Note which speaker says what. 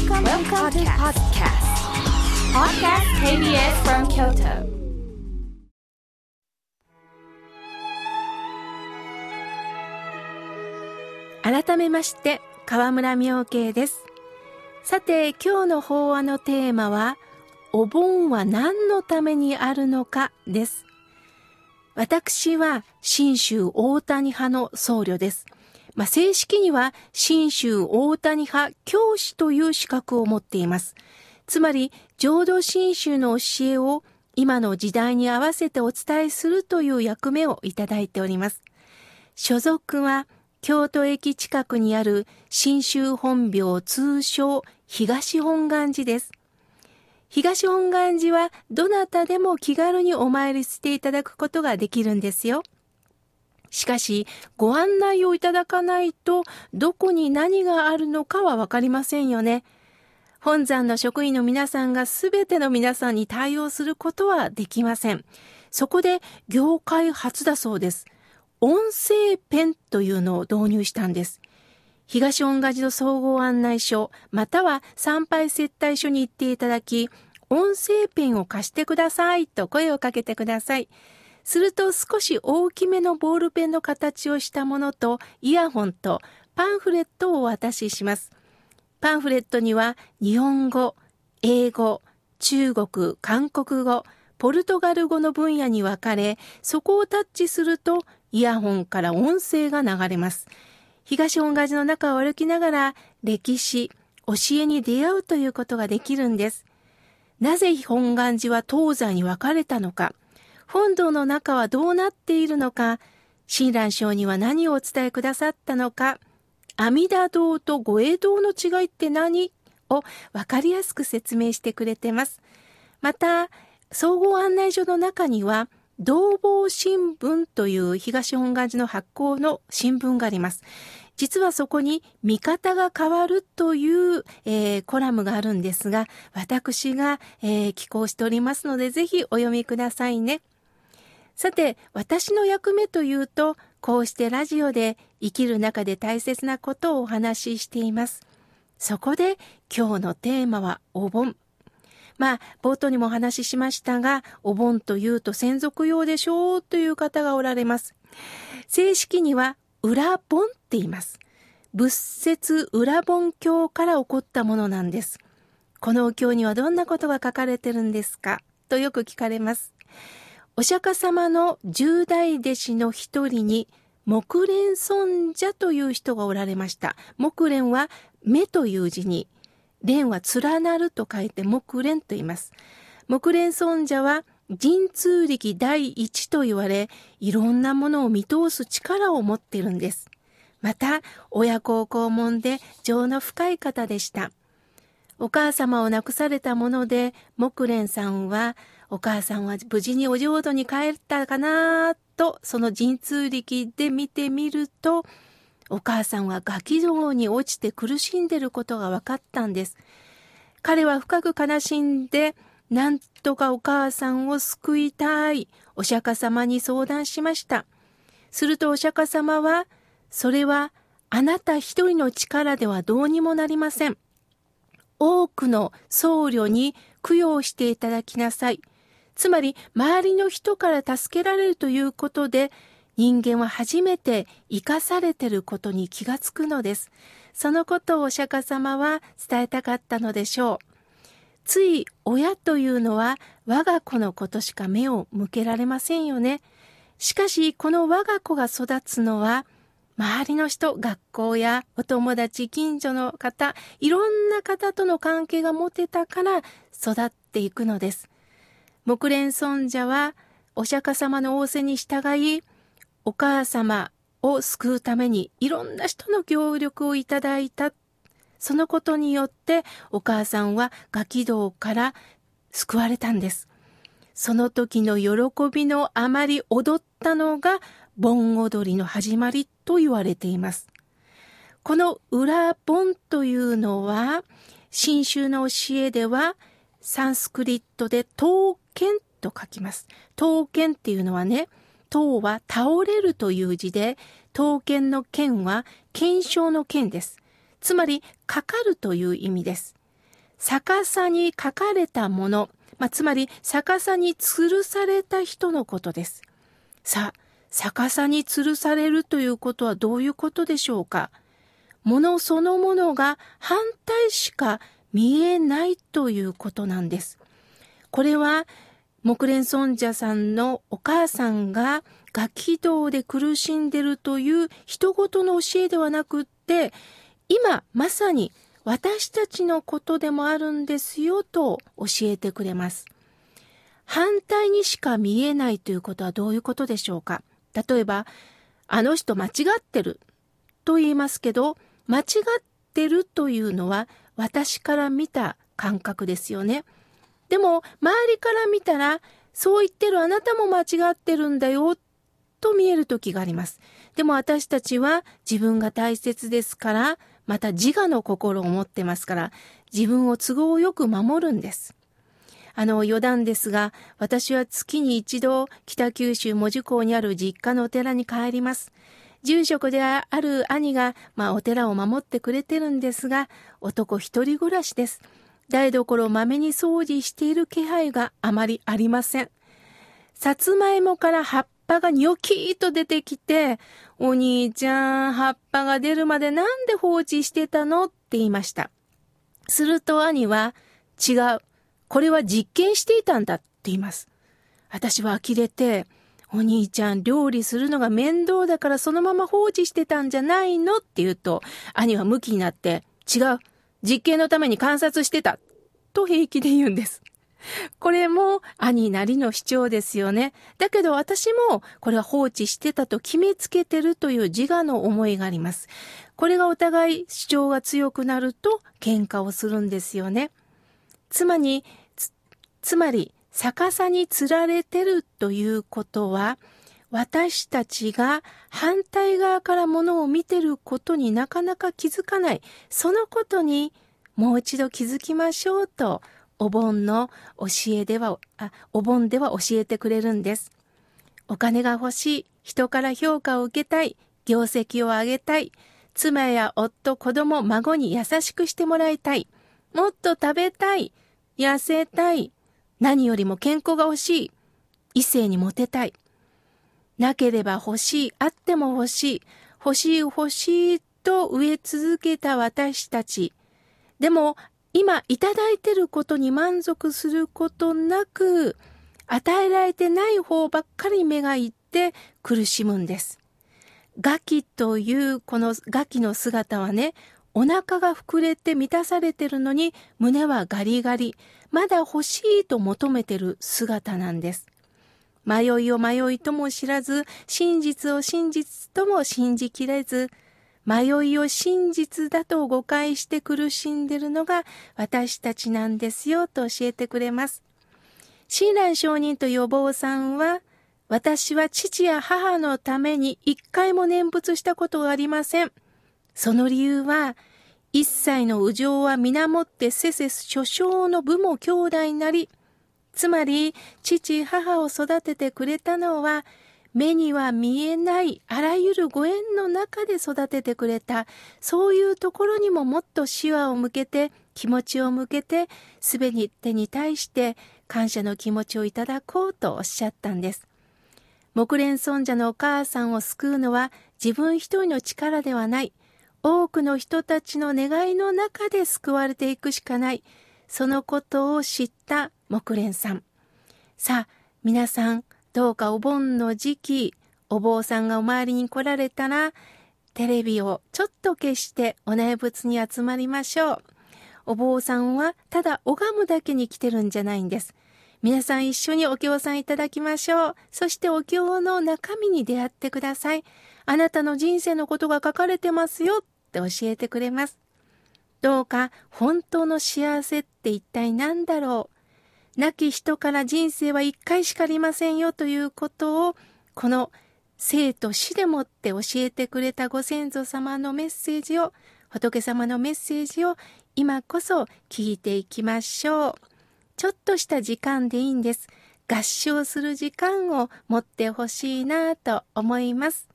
Speaker 1: Welcome, Welcome to podcast. Podcast KBS from Kyoto.
Speaker 2: 改めまして河村明慶ですさて今日の法話のテーマはお盆は何のためにあるのかです私は新州大谷派の僧侶ですまあ、正式には新州大谷派教師という資格を持っています。つまり、浄土真宗の教えを今の時代に合わせてお伝えするという役目をいただいております。所属は京都駅近くにある新州本廟通称東本願寺です。東本願寺はどなたでも気軽にお参りしていただくことができるんですよ。しかし、ご案内をいただかないと、どこに何があるのかはわかりませんよね。本山の職員の皆さんがすべての皆さんに対応することはできません。そこで、業界初だそうです。音声ペンというのを導入したんです。東恩賀寺の総合案内所、または参拝接待所に行っていただき、音声ペンを貸してくださいと声をかけてください。すると少し大きめのボールペンの形をしたものとイヤホンとパンフレットをお渡しします。パンフレットには日本語、英語、中国、韓国語、ポルトガル語の分野に分かれ、そこをタッチするとイヤホンから音声が流れます。東本願寺の中を歩きながら歴史、教えに出会うということができるんです。なぜ本願寺は東西に分かれたのか。本堂の中はどうなっているのか、親鸞上には何をお伝えくださったのか、阿弥陀堂と御栄堂の違いって何を分かりやすく説明してくれてます。また、総合案内所の中には、同房新聞という東本願寺の発行の新聞があります。実はそこに見方が変わるという、えー、コラムがあるんですが、私が、えー、寄稿しておりますので、ぜひお読みくださいね。さて、私の役目というと、こうしてラジオで生きる中で大切なことをお話ししています。そこで今日のテーマはお盆。まあ、冒頭にもお話ししましたが、お盆というと専属用でしょうという方がおられます。正式には裏盆って言います。仏説裏盆経から起こったものなんです。このお経にはどんなことが書かれてるんですか？とよく聞かれます。お釈迦様の十大弟子の一人に、木蓮尊者という人がおられました。木蓮は目という字に、蓮は連なると書いて木蓮と言います。木蓮尊者は神通力第一と言われ、いろんなものを見通す力を持っているんです。また、親孝行門で情の深い方でした。お母様を亡くされたもので、木蓮さんは、お母さんは無事にお浄土に帰ったかなと、その神通力で見てみると、お母さんはガキ道に落ちて苦しんでることが分かったんです。彼は深く悲しんで、なんとかお母さんを救いたい、お釈迦様に相談しました。するとお釈迦様は、それはあなた一人の力ではどうにもなりません。多くの僧侶に供養していただきなさい。つまり周りの人から助けられるということで人間は初めて生かされてることに気がつくのです。そのことをお釈迦様は伝えたかったのでしょう。つい親というのは我が子のことしか目を向けられませんよね。しかしこの我が子が育つのは周りの人、学校やお友達、近所の方、いろんな方との関係が持てたから育っていくのです。木蓮尊者はお釈迦様の仰せに従い、お母様を救うためにいろんな人の協力をいただいた。そのことによってお母さんはガキ道から救われたんです。その時の喜びのあまり踊ったのが盆踊りの始まりと言われています。この裏盆というのは、新宗の教えでは、サンスクリットで刀剣と書きます。刀剣っていうのはね、刀は倒れるという字で、刀剣の剣は検証の剣です。つまり、かかるという意味です。逆さに書かれたもの、まあ、つまり逆さに吊るされた人のことです。さあ、逆さに吊るされるということはどういうことでしょうか？ものそのものが反対しか見えないということなんです。これは木蓮尊者さんのお母さんが楽器道で苦しんでるという人事の教えではなくって、今まさに私たちのことでもあるんですよと教えてくれます。反対にしか見えないということはどういうことでしょうか？例えば、あの人間違ってると言いますけど、間違ってるというのは私から見た感覚ですよね。でも、周りから見たら、そう言ってるあなたも間違ってるんだよと見える時があります。でも私たちは自分が大切ですから、また自我の心を持ってますから、自分を都合よく守るんです。あの余談ですが、私は月に一度北九州門司港にある実家のお寺に帰ります。住職である兄が、まあ、お寺を守ってくれてるんですが、男一人暮らしです。台所をまめに掃除している気配があまりありません。さつまいもから葉っぱがニョキーと出てきて、お兄ちゃん、葉っぱが出るまでなんで放置してたの？って言いました。すると兄は、違う。これは実験していたんだって言います。私は呆れて、お兄ちゃん料理するのが面倒だからそのまま放置してたんじゃないの？って言うと、兄はムキになって、違う。実験のために観察してた。と平気で言うんです。これも兄なりの主張ですよね。だけど私もこれは放置してたと決めつけてるという自我の思いがあります。これがお互い主張が強くなると喧嘩をするんですよね。つまり、つつまり逆さに釣られてるということは私たちが反対側からものを見てることになかなか気づかない。そのことにもう一度気づきましょうとお盆の教えでは、あ、お盆では教えてくれるんです。お金が欲しい、人から評価を受けたい、業績を上げたい、妻や夫、子供、孫に優しくしてもらいたい、もっと食べたい、痩せたい、何よりも健康が欲しい、異性にモテたい。なければ欲しい、あっても欲しい、欲しい欲しいと植え続けた私たち。でも、今いただいてることに満足することなく、与えられてない方ばっかり目がいって苦しむんです。ガキというこのガキの姿はね、お腹が膨れて満たされてるのに胸はガリガリ、まだ欲しいと求めてる姿なんです。迷いを迷いとも知らず、真実を真実とも信じきれず、迷いを真実だと誤解して苦しんでるのが私たちなんですよと教えてくれます。親鸞上人と予防さんは、私は父や母のために一回も念仏したことがありません。その理由は、一切の右情は皆もってせせ諸将の部も兄弟なり、つまり父母を育ててくれたのは目には見えないあらゆるご縁の中で育ててくれた、そういうところにももっと視話を向けて、気持ちを向けて、すべてに対して感謝の気持ちをいただこうとおっしゃったんです。木蓮尊者のお母さんを救うのは自分一人の力ではない。多くの人たちの願いの中で救われていくしかない。そのことを知った木蓮さん。さあ、皆さん、どうかお盆の時期、お坊さんがお参りに来られたら、テレビをちょっと消してお念仏に集まりましょう。お坊さんはただ拝むだけに来てるんじゃないんです。皆さん一緒にお経さんいただきましょう。そしてお経の中身に出会ってください。あなたの人生のことが書かれてますよって教えてくれます。どうか本当の幸せって一体何だろう亡き人から人生は一回しかありませんよということを、この生と死でもって教えてくれたご先祖様のメッセージを、仏様のメッセージを今こそ聞いていきましょう。ちょっとした時間でいいんです。合唱する時間を持ってほしいなと思います。